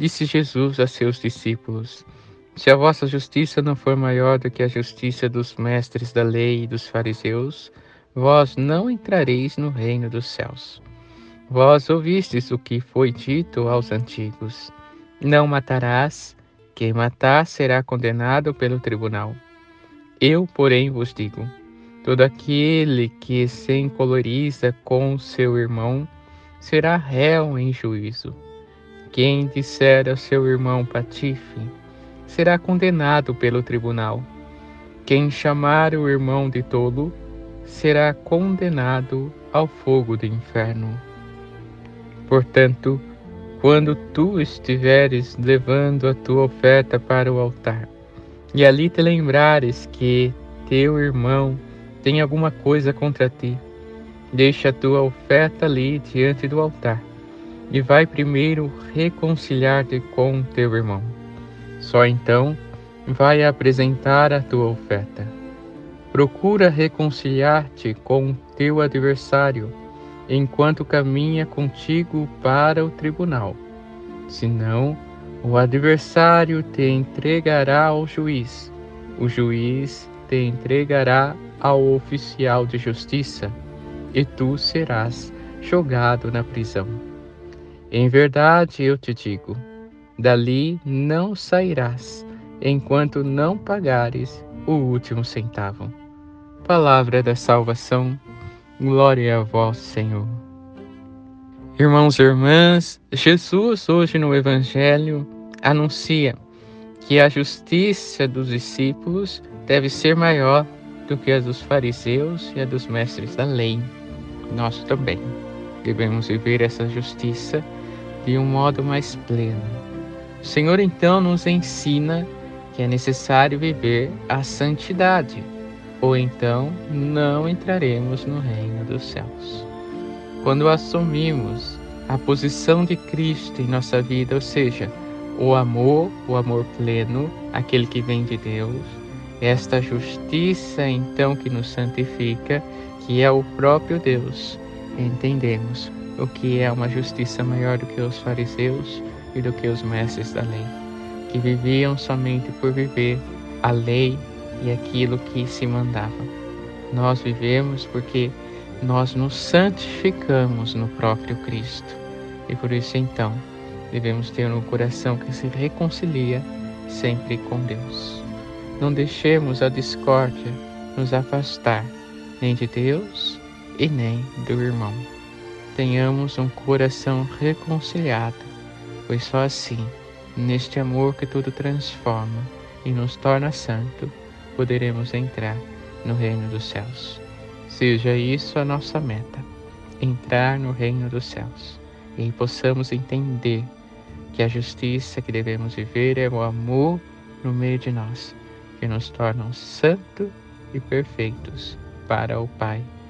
Disse Jesus a seus discípulos: Se a vossa justiça não for maior do que a justiça dos mestres da lei e dos fariseus, vós não entrareis no reino dos céus. Vós ouvistes o que foi dito aos antigos: Não matarás, quem matar será condenado pelo tribunal. Eu, porém, vos digo: todo aquele que se encoloriza com seu irmão será réu em juízo. Quem disser a seu irmão patife será condenado pelo tribunal. Quem chamar o irmão de tolo será condenado ao fogo do inferno. Portanto, quando tu estiveres levando a tua oferta para o altar, e ali te lembrares que teu irmão tem alguma coisa contra ti, deixa a tua oferta ali diante do altar e vai primeiro reconciliar-te com teu irmão. Só então vai apresentar a tua oferta. Procura reconciliar-te com teu adversário enquanto caminha contigo para o tribunal. Senão, o adversário te entregará ao juiz, o juiz te entregará ao oficial de justiça, e tu serás jogado na prisão. Em verdade eu te digo: dali não sairás, enquanto não pagares o último centavo. Palavra da salvação, glória a vós, Senhor. Irmãos e irmãs, Jesus hoje no Evangelho anuncia que a justiça dos discípulos deve ser maior do que a dos fariseus e a dos mestres da lei. Nós também devemos viver essa justiça de um modo mais pleno. O Senhor então nos ensina que é necessário viver a santidade, ou então não entraremos no reino dos céus. Quando assumimos a posição de Cristo em nossa vida, ou seja, o amor, o amor pleno, aquele que vem de Deus, esta justiça então que nos santifica, que é o próprio Deus, entendemos o que é uma justiça maior do que os fariseus e do que os mestres da lei, que viviam somente por viver a lei e aquilo que se mandava. Nós vivemos porque nós nos santificamos no próprio Cristo. E por isso então devemos ter um coração que se reconcilia sempre com Deus. Não deixemos a discórdia nos afastar nem de Deus e nem do irmão tenhamos um coração reconciliado, pois só assim, neste amor que tudo transforma e nos torna santo, poderemos entrar no reino dos céus. Seja isso a nossa meta, entrar no reino dos céus, e possamos entender que a justiça que devemos viver é o amor no meio de nós, que nos tornam santos e perfeitos para o Pai